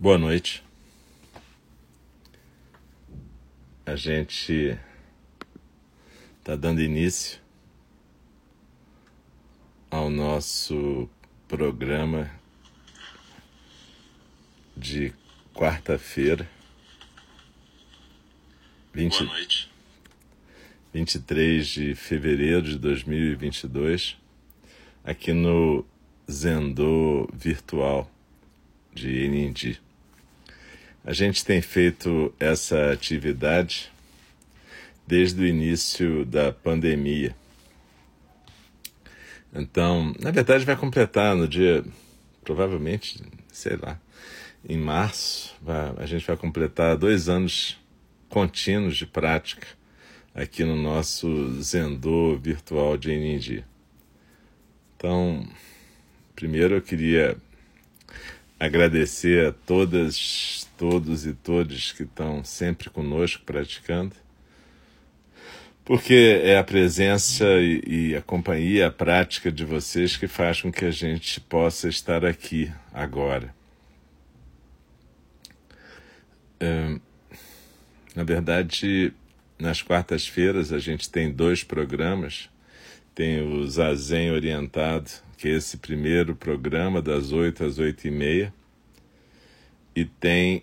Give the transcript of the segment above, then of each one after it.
Boa noite. A gente está dando início ao nosso programa de quarta-feira, 20... 23 de fevereiro de 2022, aqui no Zendô Virtual de Enindi. A gente tem feito essa atividade desde o início da pandemia. Então, na verdade, vai completar no dia, provavelmente, sei lá, em março, vai, a gente vai completar dois anos contínuos de prática aqui no nosso Zendô virtual de Enindi. Então, primeiro eu queria agradecer a todas, todos e todas que estão sempre conosco praticando, porque é a presença e, e, a companhia, a prática de vocês que faz com que a gente possa estar aqui agora. na verdade, nas quartas-feiras a gente tem dois programas. Tem o Zazen Orientado, que é esse primeiro programa, das 8 às 8 e meia, e tem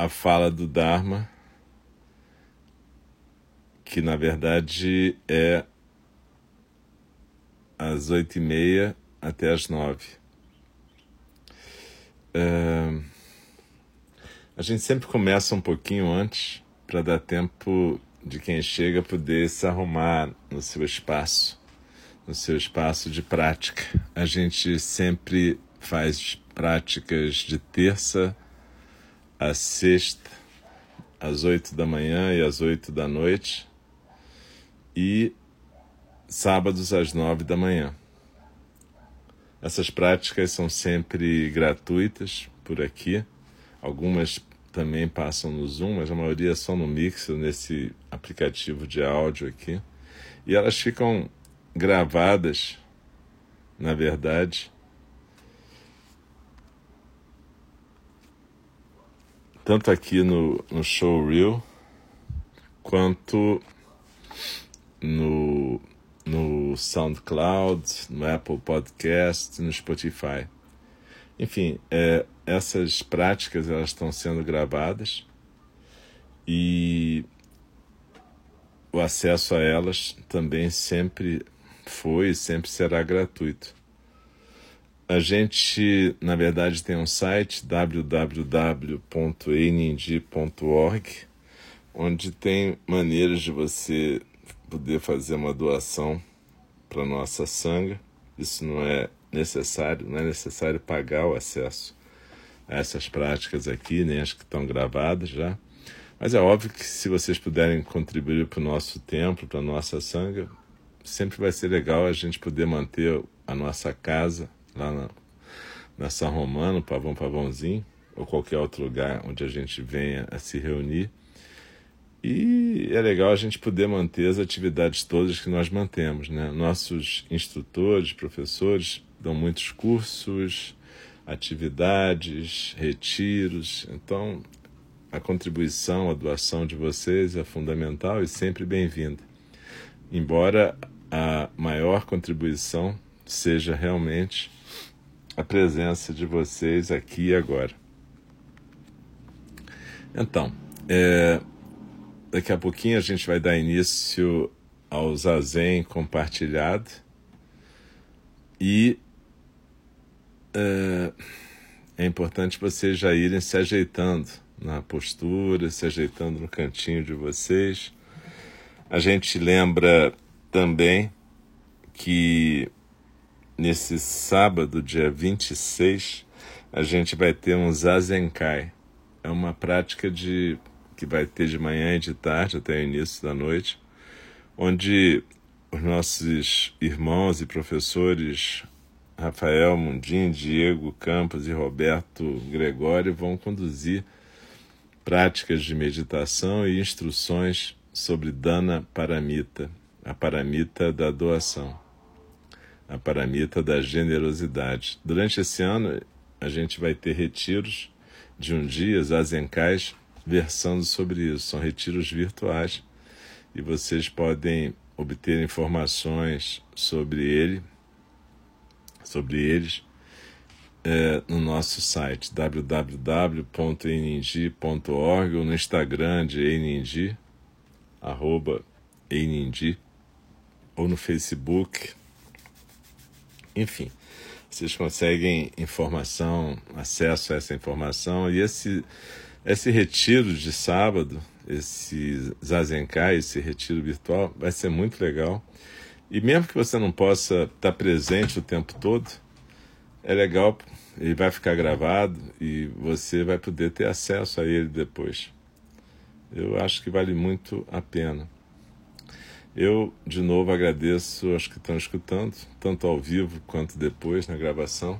a fala do Dharma, que na verdade é às oito e meia até às nove. É... A gente sempre começa um pouquinho antes para dar tempo de quem chega poder se arrumar no seu espaço no seu espaço de prática. A gente sempre faz práticas de terça a sexta, às oito da manhã e às oito da noite, e sábados às nove da manhã. Essas práticas são sempre gratuitas por aqui. Algumas também passam no Zoom, mas a maioria são no Mixer, nesse aplicativo de áudio aqui. E elas ficam gravadas, na verdade, tanto aqui no, no Showreel quanto no, no SoundCloud, no Apple Podcast, no Spotify. Enfim, é, essas práticas elas estão sendo gravadas e o acesso a elas também sempre foi e sempre será gratuito. A gente, na verdade, tem um site www.enindi.org, onde tem maneiras de você poder fazer uma doação para nossa sanga. Isso não é necessário, não é necessário pagar o acesso a essas práticas aqui, nem as que estão gravadas já. Mas é óbvio que se vocês puderem contribuir para o nosso templo, para a nossa sanga, sempre vai ser legal a gente poder manter a nossa casa lá na, na São Romano, Pavão Pavãozinho, ou qualquer outro lugar onde a gente venha a se reunir. E é legal a gente poder manter as atividades todas que nós mantemos. Né? Nossos instrutores, professores dão muitos cursos, atividades, retiros. Então, a contribuição, a doação de vocês é fundamental e sempre bem-vinda. Embora a maior contribuição seja realmente a presença de vocês aqui e agora. Então, é, daqui a pouquinho a gente vai dar início ao Zazen compartilhado e é, é importante vocês já irem se ajeitando na postura, se ajeitando no cantinho de vocês. A gente lembra também que nesse sábado, dia 26, a gente vai ter um Zazenkai. É uma prática de que vai ter de manhã e de tarde até o início da noite, onde os nossos irmãos e professores Rafael Mundim, Diego Campos e Roberto Gregório vão conduzir práticas de meditação e instruções sobre Dana Paramita, a paramita da doação, a paramita da generosidade. Durante esse ano, a gente vai ter retiros de um dia, Zazencais, versando sobre isso. São retiros virtuais e vocês podem obter informações sobre ele, sobre eles, é, no nosso site www.eningi.org ou no Instagram de Eningi, arroba ou no Facebook. Enfim, vocês conseguem informação, acesso a essa informação e esse, esse retiro de sábado, esse Zazenkai, esse retiro virtual, vai ser muito legal. E mesmo que você não possa estar presente o tempo todo, é legal, ele vai ficar gravado e você vai poder ter acesso a ele depois. Eu acho que vale muito a pena. Eu, de novo, agradeço aos que estão escutando, tanto ao vivo quanto depois na gravação.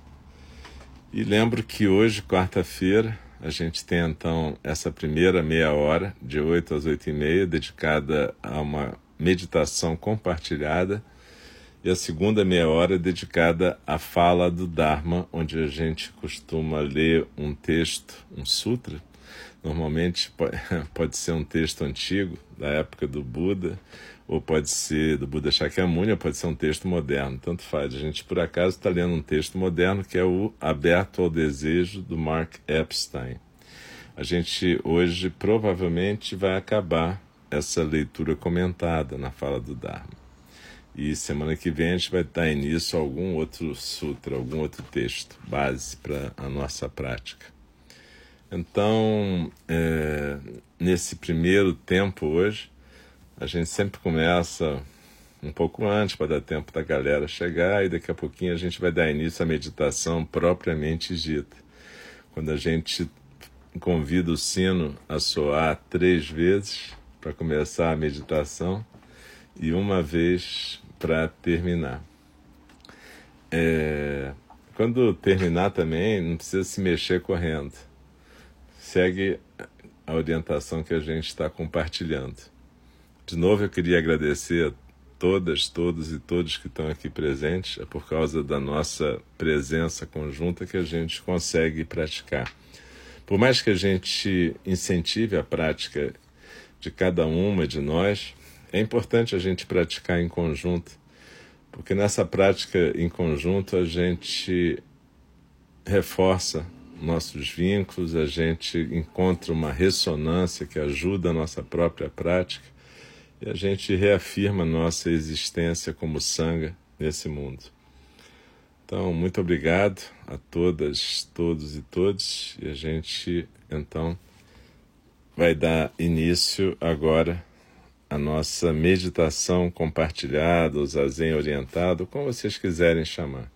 E lembro que hoje, quarta-feira, a gente tem então essa primeira meia hora, de 8 às 8 e meia, dedicada a uma meditação compartilhada e a segunda meia hora é dedicada à fala do Dharma, onde a gente costuma ler um texto, um sutra. Normalmente pode ser um texto antigo, da época do Buda, ou pode ser do Buda Shakyamuni, ou pode ser um texto moderno, tanto faz. A gente, por acaso, está lendo um texto moderno que é o Aberto ao Desejo, do Mark Epstein. A gente hoje provavelmente vai acabar essa leitura comentada na fala do Dharma. E semana que vem a gente vai dar início a algum outro sutra, algum outro texto, base para a nossa prática. Então, é, nesse primeiro tempo hoje, a gente sempre começa um pouco antes para dar tempo da galera chegar e daqui a pouquinho a gente vai dar início à meditação propriamente dita. Quando a gente convida o sino a soar três vezes para começar a meditação, e uma vez para terminar. É, quando terminar também, não precisa se mexer correndo. Segue a orientação que a gente está compartilhando. De novo, eu queria agradecer a todas, todos e todos que estão aqui presentes. É por causa da nossa presença conjunta que a gente consegue praticar. Por mais que a gente incentive a prática de cada uma de nós, é importante a gente praticar em conjunto, porque nessa prática em conjunto a gente reforça nossos vínculos, a gente encontra uma ressonância que ajuda a nossa própria prática e a gente reafirma nossa existência como sanga nesse mundo. Então, muito obrigado a todas, todos e todos, e a gente então vai dar início agora a nossa meditação compartilhada, o zazen orientado, como vocês quiserem chamar.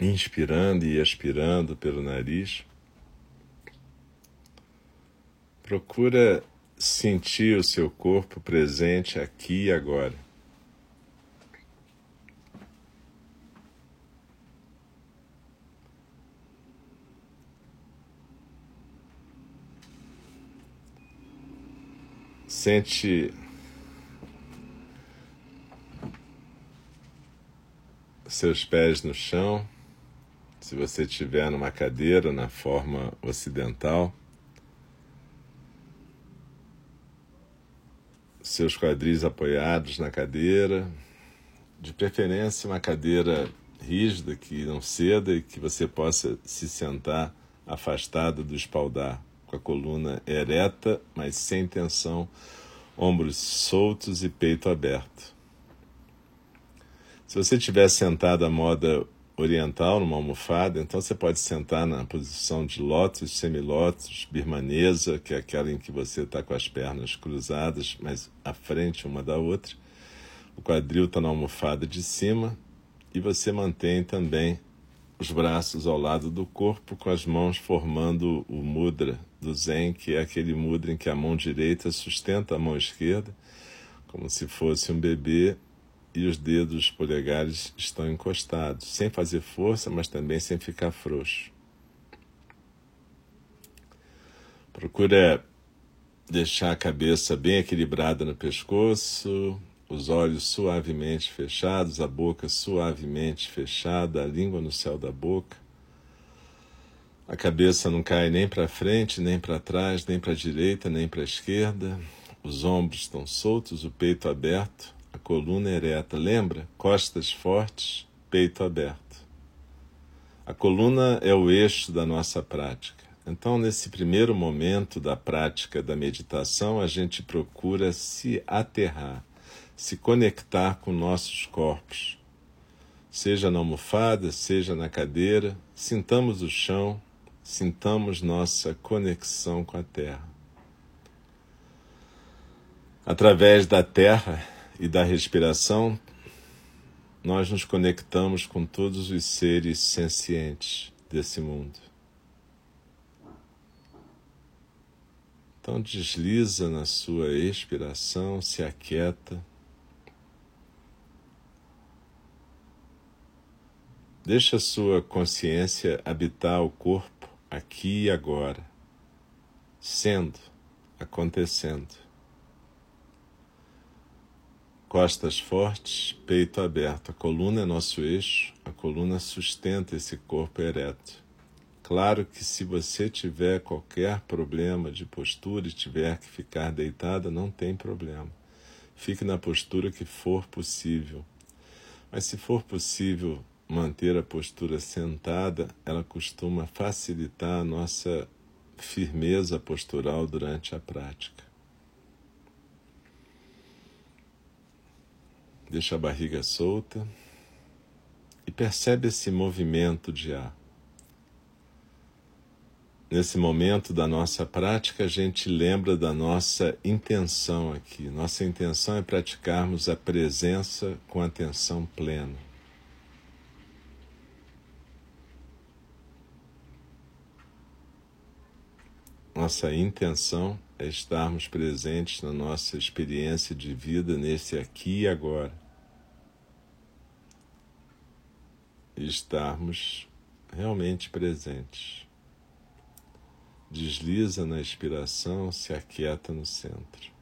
Inspirando e expirando pelo nariz. Procura sentir o seu corpo presente aqui e agora. Sente seus pés no chão. Se você estiver numa cadeira na forma ocidental, seus quadris apoiados na cadeira, de preferência uma cadeira rígida que não ceda e que você possa se sentar afastado do espaldar, com a coluna ereta, mas sem tensão, ombros soltos e peito aberto. Se você estiver sentado à moda oriental, numa almofada, então você pode sentar na posição de lótus, semilótus, birmanesa, que é aquela em que você está com as pernas cruzadas, mas à frente uma da outra. O quadril está na almofada de cima e você mantém também os braços ao lado do corpo, com as mãos formando o mudra do Zen, que é aquele mudra em que a mão direita sustenta a mão esquerda, como se fosse um bebê, e os dedos polegares estão encostados, sem fazer força, mas também sem ficar frouxo. Procura deixar a cabeça bem equilibrada no pescoço, os olhos suavemente fechados, a boca suavemente fechada, a língua no céu da boca. A cabeça não cai nem para frente, nem para trás, nem para a direita, nem para a esquerda. Os ombros estão soltos, o peito aberto a coluna ereta. Lembra? Costas fortes, peito aberto. A coluna é o eixo da nossa prática. Então, nesse primeiro momento da prática da meditação, a gente procura se aterrar, se conectar com nossos corpos. Seja na almofada, seja na cadeira, sintamos o chão, sintamos nossa conexão com a terra. Através da terra, e da respiração, nós nos conectamos com todos os seres sencientes desse mundo. Então desliza na sua expiração, se aquieta. Deixa a sua consciência habitar o corpo aqui e agora, sendo, acontecendo. Costas fortes, peito aberto. A coluna é nosso eixo, a coluna sustenta esse corpo ereto. Claro que se você tiver qualquer problema de postura e tiver que ficar deitada, não tem problema. Fique na postura que for possível. Mas se for possível manter a postura sentada, ela costuma facilitar a nossa firmeza postural durante a prática. Deixa a barriga solta e percebe esse movimento de ar. Nesse momento da nossa prática, a gente lembra da nossa intenção aqui. Nossa intenção é praticarmos a presença com atenção plena. Nossa intenção estarmos presentes na nossa experiência de vida nesse aqui e agora. Estarmos realmente presentes. Desliza na expiração, se aquieta no centro.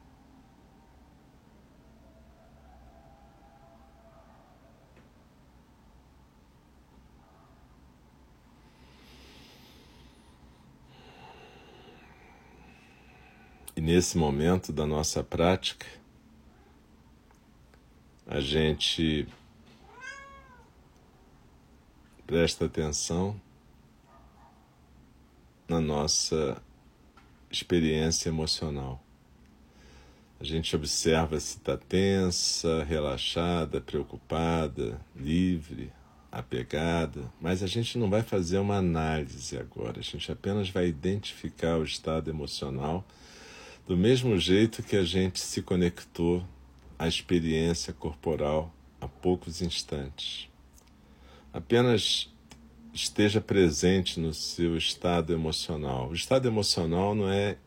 E nesse momento da nossa prática, a gente presta atenção na nossa experiência emocional. A gente observa se está tensa, relaxada, preocupada, livre, apegada, mas a gente não vai fazer uma análise agora, a gente apenas vai identificar o estado emocional do mesmo jeito que a gente se conectou à experiência corporal há poucos instantes. Apenas esteja presente no seu estado emocional. O estado emocional não é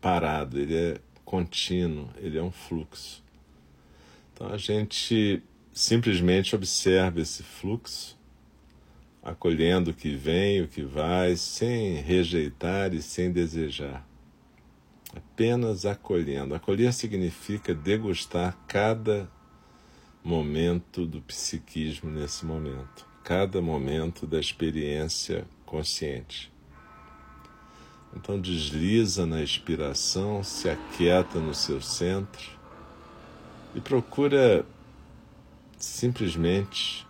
parado, ele é contínuo, ele é um fluxo. Então a gente simplesmente observa esse fluxo, acolhendo o que vem, o que vai, sem rejeitar e sem desejar apenas acolhendo. Acolher significa degustar cada momento do psiquismo nesse momento, cada momento da experiência consciente. Então desliza na expiração, se aquieta no seu centro e procura simplesmente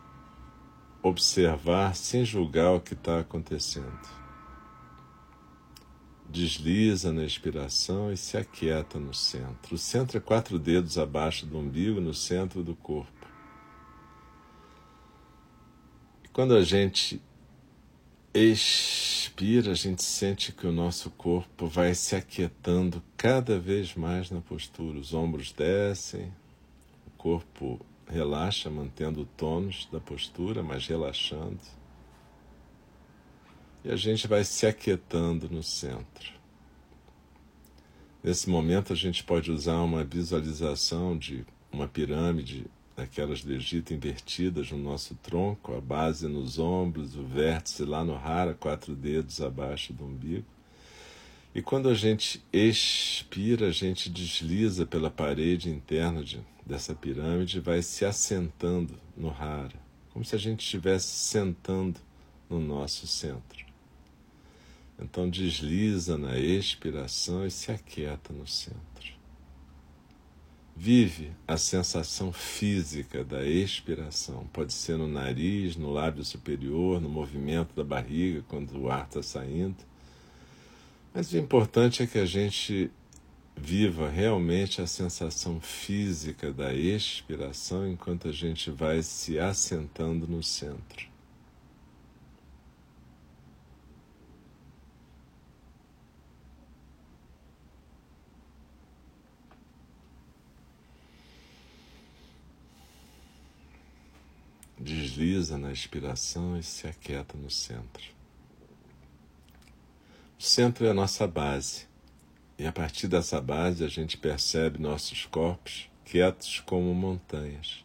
observar sem julgar o que está acontecendo desliza na expiração e se aquieta no centro. O centro é quatro dedos abaixo do umbigo, no centro do corpo. Quando a gente expira, a gente sente que o nosso corpo vai se aquietando cada vez mais na postura. Os ombros descem, o corpo relaxa, mantendo o tônus da postura, mas relaxando. E a gente vai se aquietando no centro. Nesse momento, a gente pode usar uma visualização de uma pirâmide daquelas do Egito invertidas no nosso tronco, a base nos ombros, o vértice lá no rara, quatro dedos abaixo do umbigo. E quando a gente expira, a gente desliza pela parede interna de, dessa pirâmide e vai se assentando no rara, como se a gente estivesse sentando no nosso centro. Então desliza na expiração e se aquieta no centro. Vive a sensação física da expiração. Pode ser no nariz, no lábio superior, no movimento da barriga quando o ar está saindo. Mas o importante é que a gente viva realmente a sensação física da expiração enquanto a gente vai se assentando no centro. Desliza na expiração e se aquieta no centro. O centro é a nossa base, e a partir dessa base a gente percebe nossos corpos quietos como montanhas.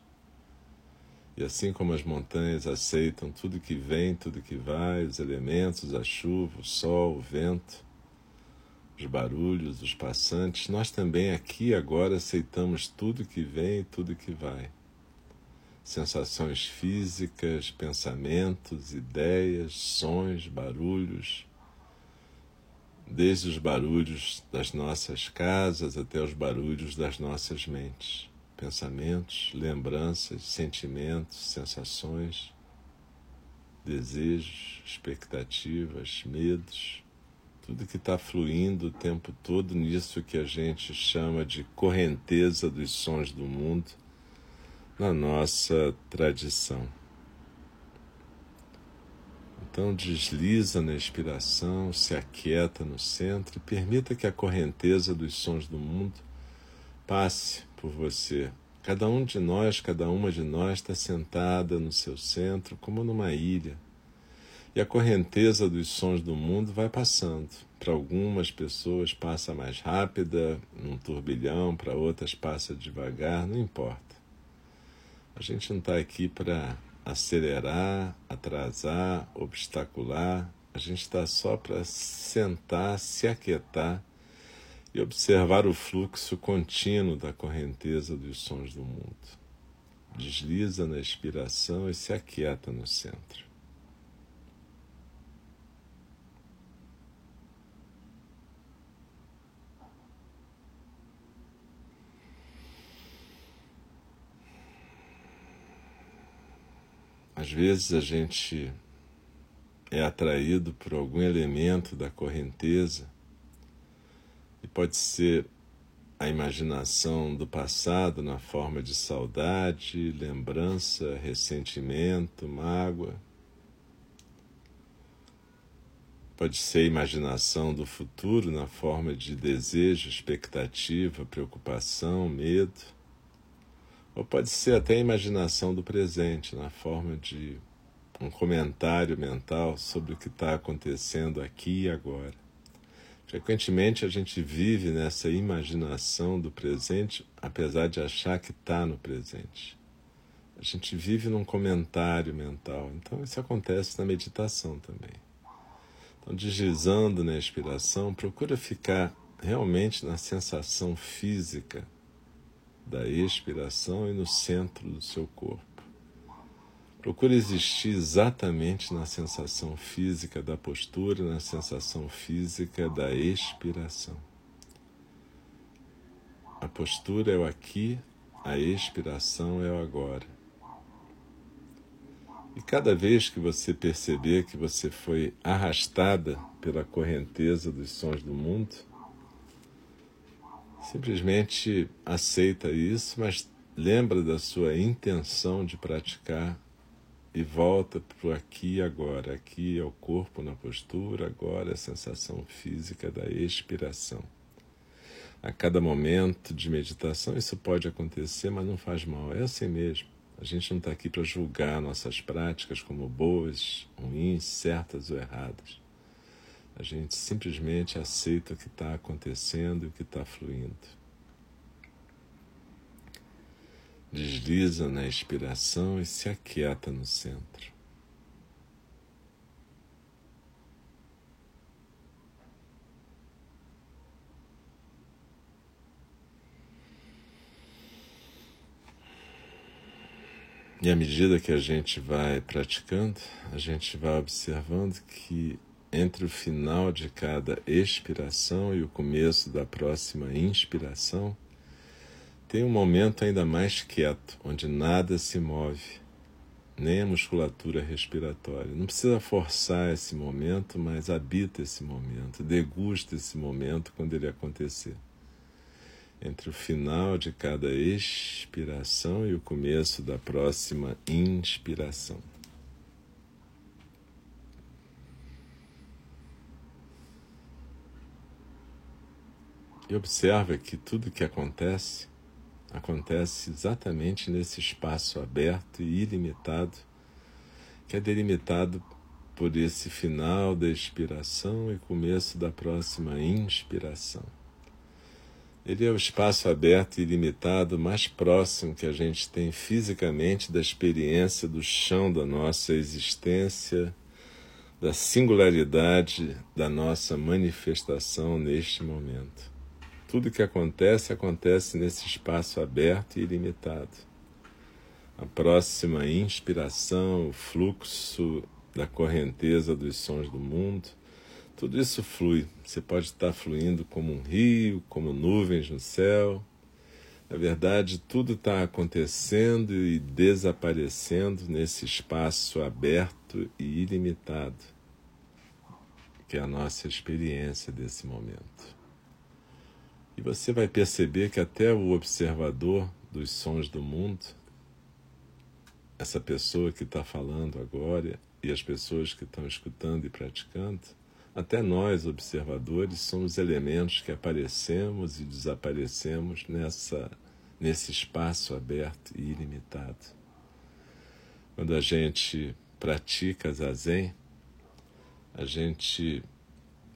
E assim como as montanhas aceitam tudo que vem, tudo que vai, os elementos, a chuva, o sol, o vento, os barulhos, os passantes, nós também aqui agora aceitamos tudo que vem e tudo que vai sensações físicas, pensamentos, ideias, sons, barulhos, desde os barulhos das nossas casas até os barulhos das nossas mentes, pensamentos, lembranças, sentimentos, sensações, desejos, expectativas, medos, tudo que está fluindo o tempo todo nisso que a gente chama de correnteza dos sons do mundo na nossa tradição. Então desliza na expiração, se aquieta no centro e permita que a correnteza dos sons do mundo passe por você. Cada um de nós, cada uma de nós está sentada no seu centro como numa ilha. E a correnteza dos sons do mundo vai passando. Para algumas pessoas passa mais rápida, num turbilhão, para outras passa devagar, não importa. A gente não está aqui para acelerar, atrasar, obstacular. A gente está só para sentar, se aquietar e observar o fluxo contínuo da correnteza dos sons do mundo. Desliza na expiração e se aquieta no centro. Às vezes a gente é atraído por algum elemento da correnteza e pode ser a imaginação do passado na forma de saudade, lembrança, ressentimento, mágoa. Pode ser a imaginação do futuro na forma de desejo, expectativa, preocupação, medo. Ou pode ser até a imaginação do presente, na forma de um comentário mental sobre o que está acontecendo aqui e agora. Frequentemente a gente vive nessa imaginação do presente, apesar de achar que está no presente. A gente vive num comentário mental. Então isso acontece na meditação também. Então, deslizando na inspiração, procura ficar realmente na sensação física da expiração e no centro do seu corpo. Procure existir exatamente na sensação física da postura, na sensação física da expiração. A postura é o aqui, a expiração é o agora. E cada vez que você perceber que você foi arrastada pela correnteza dos sons do mundo, Simplesmente aceita isso, mas lembra da sua intenção de praticar e volta para o aqui e agora. Aqui é o corpo na postura, agora é a sensação física da expiração. A cada momento de meditação isso pode acontecer, mas não faz mal, é assim mesmo. A gente não está aqui para julgar nossas práticas como boas, ruins, certas ou erradas. A gente simplesmente aceita o que está acontecendo e o que está fluindo. Desliza na expiração e se aquieta no centro. E à medida que a gente vai praticando, a gente vai observando que entre o final de cada expiração e o começo da próxima inspiração, tem um momento ainda mais quieto, onde nada se move, nem a musculatura respiratória. Não precisa forçar esse momento, mas habita esse momento, degusta esse momento quando ele acontecer. Entre o final de cada expiração e o começo da próxima inspiração. E observa que tudo que acontece, acontece exatamente nesse espaço aberto e ilimitado, que é delimitado por esse final da expiração e começo da próxima inspiração. Ele é o espaço aberto e ilimitado mais próximo que a gente tem fisicamente da experiência do chão da nossa existência, da singularidade da nossa manifestação neste momento. Tudo que acontece, acontece nesse espaço aberto e ilimitado. A próxima inspiração, o fluxo da correnteza dos sons do mundo, tudo isso flui. Você pode estar fluindo como um rio, como nuvens no céu. Na verdade, tudo está acontecendo e desaparecendo nesse espaço aberto e ilimitado, que é a nossa experiência desse momento. E você vai perceber que até o observador dos sons do mundo, essa pessoa que está falando agora e as pessoas que estão escutando e praticando, até nós, observadores, somos elementos que aparecemos e desaparecemos nessa, nesse espaço aberto e ilimitado. Quando a gente pratica zazen, a gente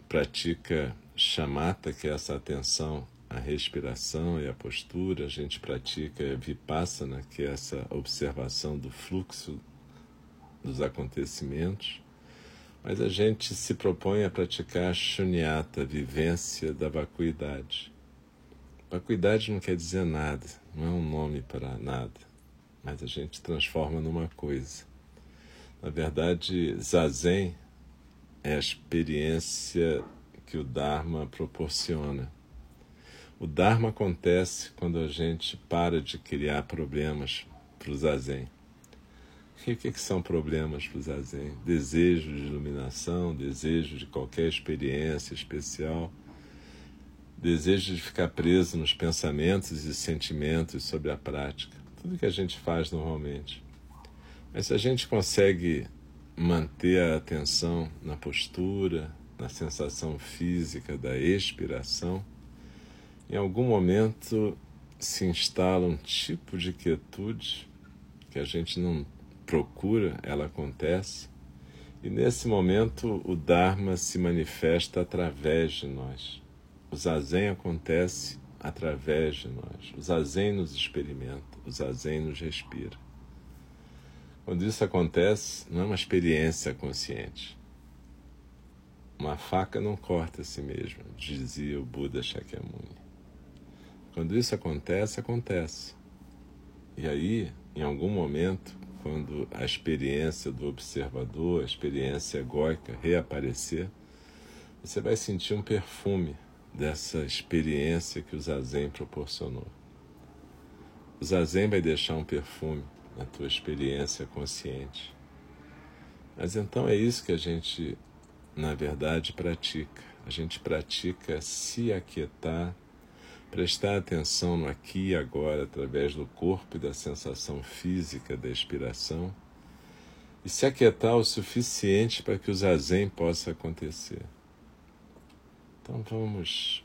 pratica chamata, que é essa atenção à respiração e à postura, a gente pratica vipassana, que é essa observação do fluxo dos acontecimentos, mas a gente se propõe a praticar shunyata, vivência da vacuidade. Vacuidade não quer dizer nada, não é um nome para nada, mas a gente transforma numa coisa. Na verdade, zazen é a experiência que o Dharma proporciona. O Dharma acontece quando a gente para de criar problemas para o Zazen. E o que, que são problemas para o Zazen? Desejo de iluminação, desejo de qualquer experiência especial, desejo de ficar preso nos pensamentos e sentimentos sobre a prática. Tudo que a gente faz normalmente. Mas se a gente consegue manter a atenção na postura, na sensação física da expiração, em algum momento se instala um tipo de quietude que a gente não procura, ela acontece, e nesse momento o Dharma se manifesta através de nós. O zazen acontece através de nós. O zazen nos experimenta, o zazen nos respira. Quando isso acontece, não é uma experiência consciente. Uma faca não corta a si mesma, dizia o Buda Shakyamuni. Quando isso acontece, acontece. E aí, em algum momento, quando a experiência do observador, a experiência egóica reaparecer, você vai sentir um perfume dessa experiência que o Zazen proporcionou. O Zazen vai deixar um perfume na tua experiência consciente. Mas então é isso que a gente na verdade, pratica. A gente pratica se aquietar, prestar atenção no aqui e agora através do corpo e da sensação física da expiração e se aquietar o suficiente para que o zazen possa acontecer. Então vamos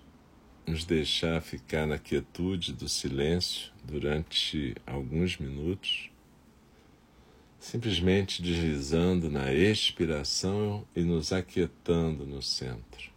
nos deixar ficar na quietude do silêncio durante alguns minutos, simplesmente deslizando na expiração e nos aquietando no centro.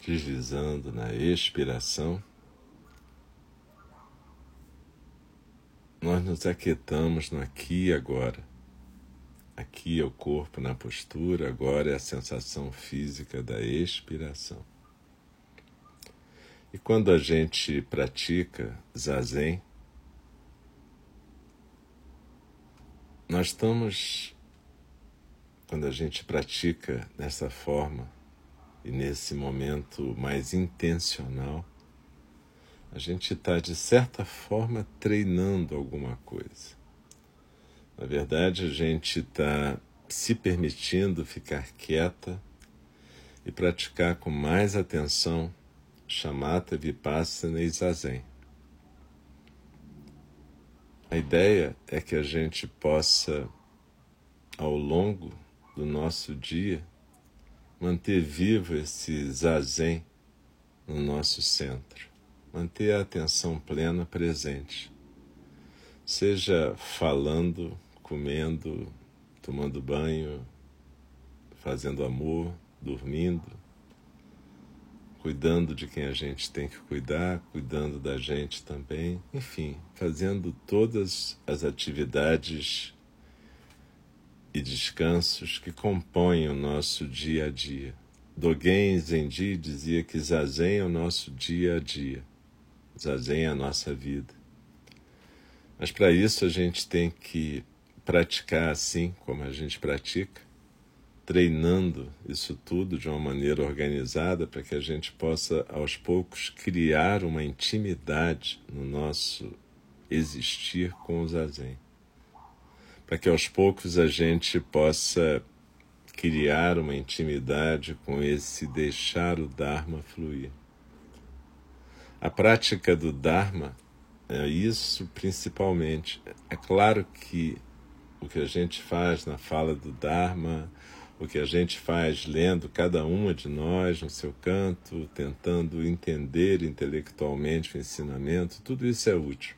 Deslizando na expiração, nós nos aquietamos no aqui e agora. Aqui é o corpo na postura, agora é a sensação física da expiração. E quando a gente pratica zazen, nós estamos, quando a gente pratica dessa forma, e nesse momento mais intencional, a gente está, de certa forma, treinando alguma coisa. Na verdade, a gente está se permitindo ficar quieta e praticar com mais atenção chamata, vipassana e zazen. A ideia é que a gente possa, ao longo do nosso dia, manter vivo esse zazen no nosso centro, manter a atenção plena presente, seja falando, comendo, tomando banho, fazendo amor, dormindo, cuidando de quem a gente tem que cuidar, cuidando da gente também, enfim, fazendo todas as atividades e descansos que compõem o nosso dia a dia. Dogen Zenji dizia que Zazen é o nosso dia a dia, Zazen é a nossa vida. Mas para isso a gente tem que praticar assim como a gente pratica, treinando isso tudo de uma maneira organizada para que a gente possa aos poucos criar uma intimidade no nosso existir com o Zazen para que aos poucos a gente possa criar uma intimidade com esse deixar o Dharma fluir. A prática do Dharma é isso principalmente. É claro que o que a gente faz na fala do Dharma, o que a gente faz lendo cada uma de nós no seu canto, tentando entender intelectualmente o ensinamento, tudo isso é útil.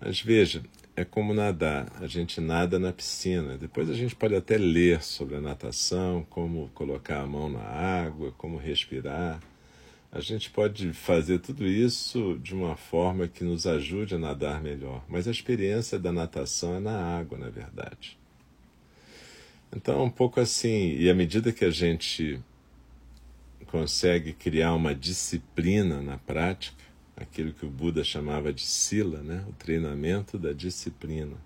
Mas veja, é como nadar. A gente nada na piscina. Depois a gente pode até ler sobre a natação, como colocar a mão na água, como respirar. A gente pode fazer tudo isso de uma forma que nos ajude a nadar melhor, mas a experiência da natação é na água, na verdade. Então, um pouco assim, e à medida que a gente consegue criar uma disciplina na prática, aquilo que o Buda chamava de sila, né? o treinamento da disciplina,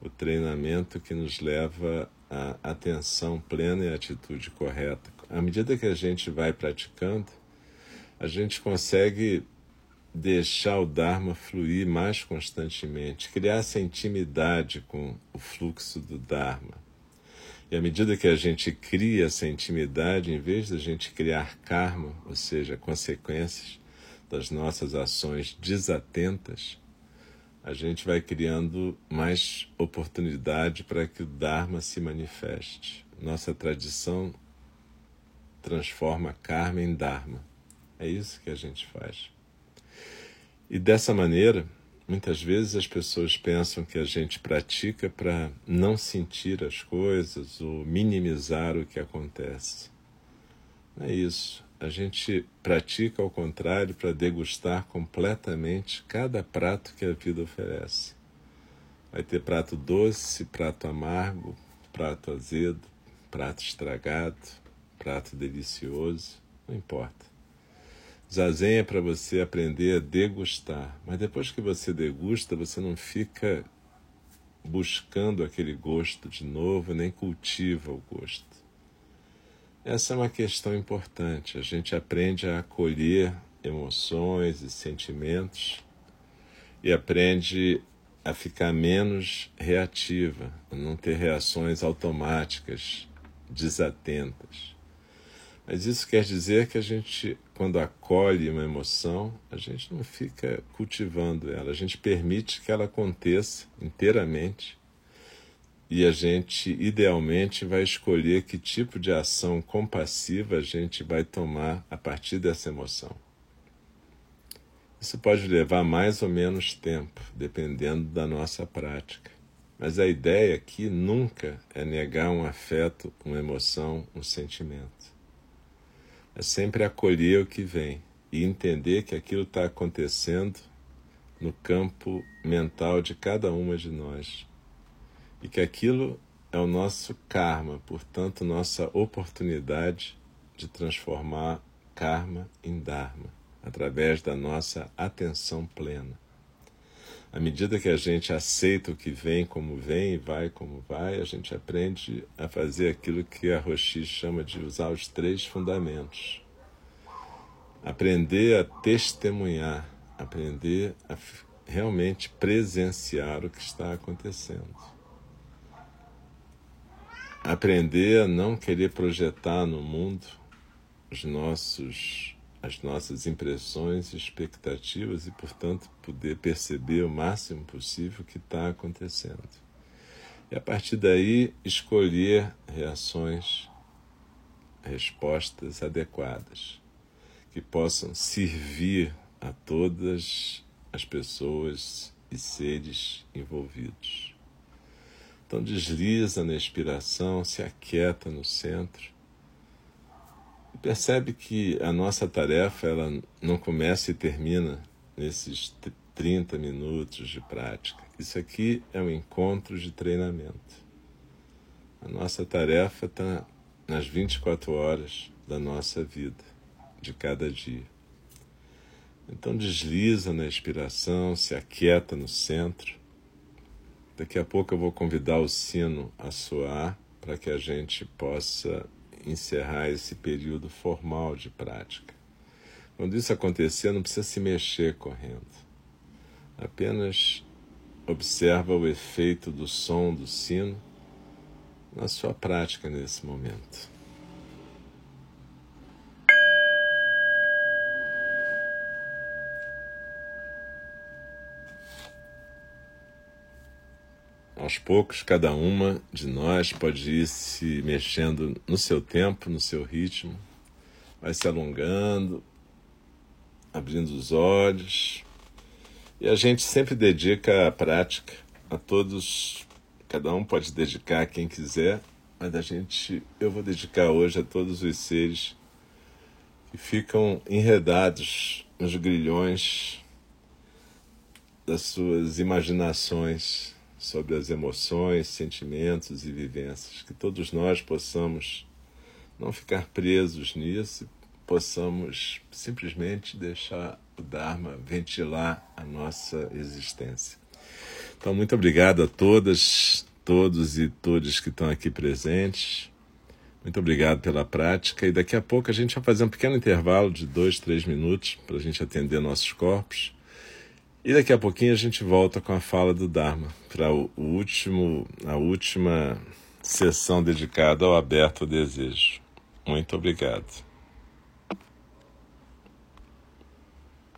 o treinamento que nos leva à atenção plena e à atitude correta. À medida que a gente vai praticando, a gente consegue deixar o Dharma fluir mais constantemente, criar essa intimidade com o fluxo do Dharma. E à medida que a gente cria essa intimidade, em vez de a gente criar karma, ou seja, consequências das nossas ações desatentas, a gente vai criando mais oportunidade para que o Dharma se manifeste. Nossa tradição transforma karma em Dharma. É isso que a gente faz. E dessa maneira, muitas vezes as pessoas pensam que a gente pratica para não sentir as coisas ou minimizar o que acontece. Não é isso. A gente pratica ao contrário para degustar completamente cada prato que a vida oferece. Vai ter prato doce, prato amargo, prato azedo, prato estragado, prato delicioso, não importa. Zazen é para você aprender a degustar, mas depois que você degusta, você não fica buscando aquele gosto de novo, nem cultiva o gosto. Essa é uma questão importante. A gente aprende a acolher emoções e sentimentos e aprende a ficar menos reativa, a não ter reações automáticas, desatentas. Mas isso quer dizer que a gente, quando acolhe uma emoção, a gente não fica cultivando ela, a gente permite que ela aconteça inteiramente e a gente, idealmente, vai escolher que tipo de ação compassiva a gente vai tomar a partir dessa emoção. Isso pode levar mais ou menos tempo, dependendo da nossa prática. Mas a ideia aqui nunca é negar um afeto, uma emoção, um sentimento. É sempre acolher o que vem e entender que aquilo está acontecendo no campo mental de cada uma de nós e que aquilo é o nosso karma, portanto, nossa oportunidade de transformar karma em dharma, através da nossa atenção plena. À medida que a gente aceita o que vem como vem e vai como vai, a gente aprende a fazer aquilo que a Roshi chama de usar os três fundamentos. Aprender a testemunhar, aprender a realmente presenciar o que está acontecendo aprender a não querer projetar no mundo os nossos as nossas impressões expectativas e, portanto, poder perceber o máximo possível o que está acontecendo. E a partir daí escolher reações, respostas adequadas, que possam servir a todas as pessoas e seres envolvidos. Então desliza na expiração, se aquieta no centro. E percebe que a nossa tarefa ela não começa e termina nesses 30 minutos de prática. Isso aqui é um encontro de treinamento. A nossa tarefa está nas 24 horas da nossa vida, de cada dia. Então desliza na expiração, se aquieta no centro Daqui a pouco eu vou convidar o sino a soar para que a gente possa encerrar esse período formal de prática. Quando isso acontecer, não precisa se mexer correndo. Apenas observa o efeito do som do sino na sua prática nesse momento. Aos poucos, cada uma de nós pode ir se mexendo no seu tempo, no seu ritmo, vai se alongando, abrindo os olhos. E a gente sempre dedica a prática a todos, cada um pode dedicar a quem quiser, mas a gente, eu vou dedicar hoje a todos os seres e ficam enredados nos grilhões das suas imaginações sobre as emoções, sentimentos e vivências. Que todos nós possamos não ficar presos nisso, possamos simplesmente deixar o Dharma ventilar a nossa existência. Então, muito obrigado a todas, todos e todas que estão aqui presentes. Muito obrigado pela prática. E daqui a pouco a gente vai fazer um pequeno intervalo de dois, três minutos para a gente atender nossos corpos. E daqui a pouquinho a gente volta com a fala do Dharma para o último, a última sessão dedicada ao aberto desejo. Muito obrigado.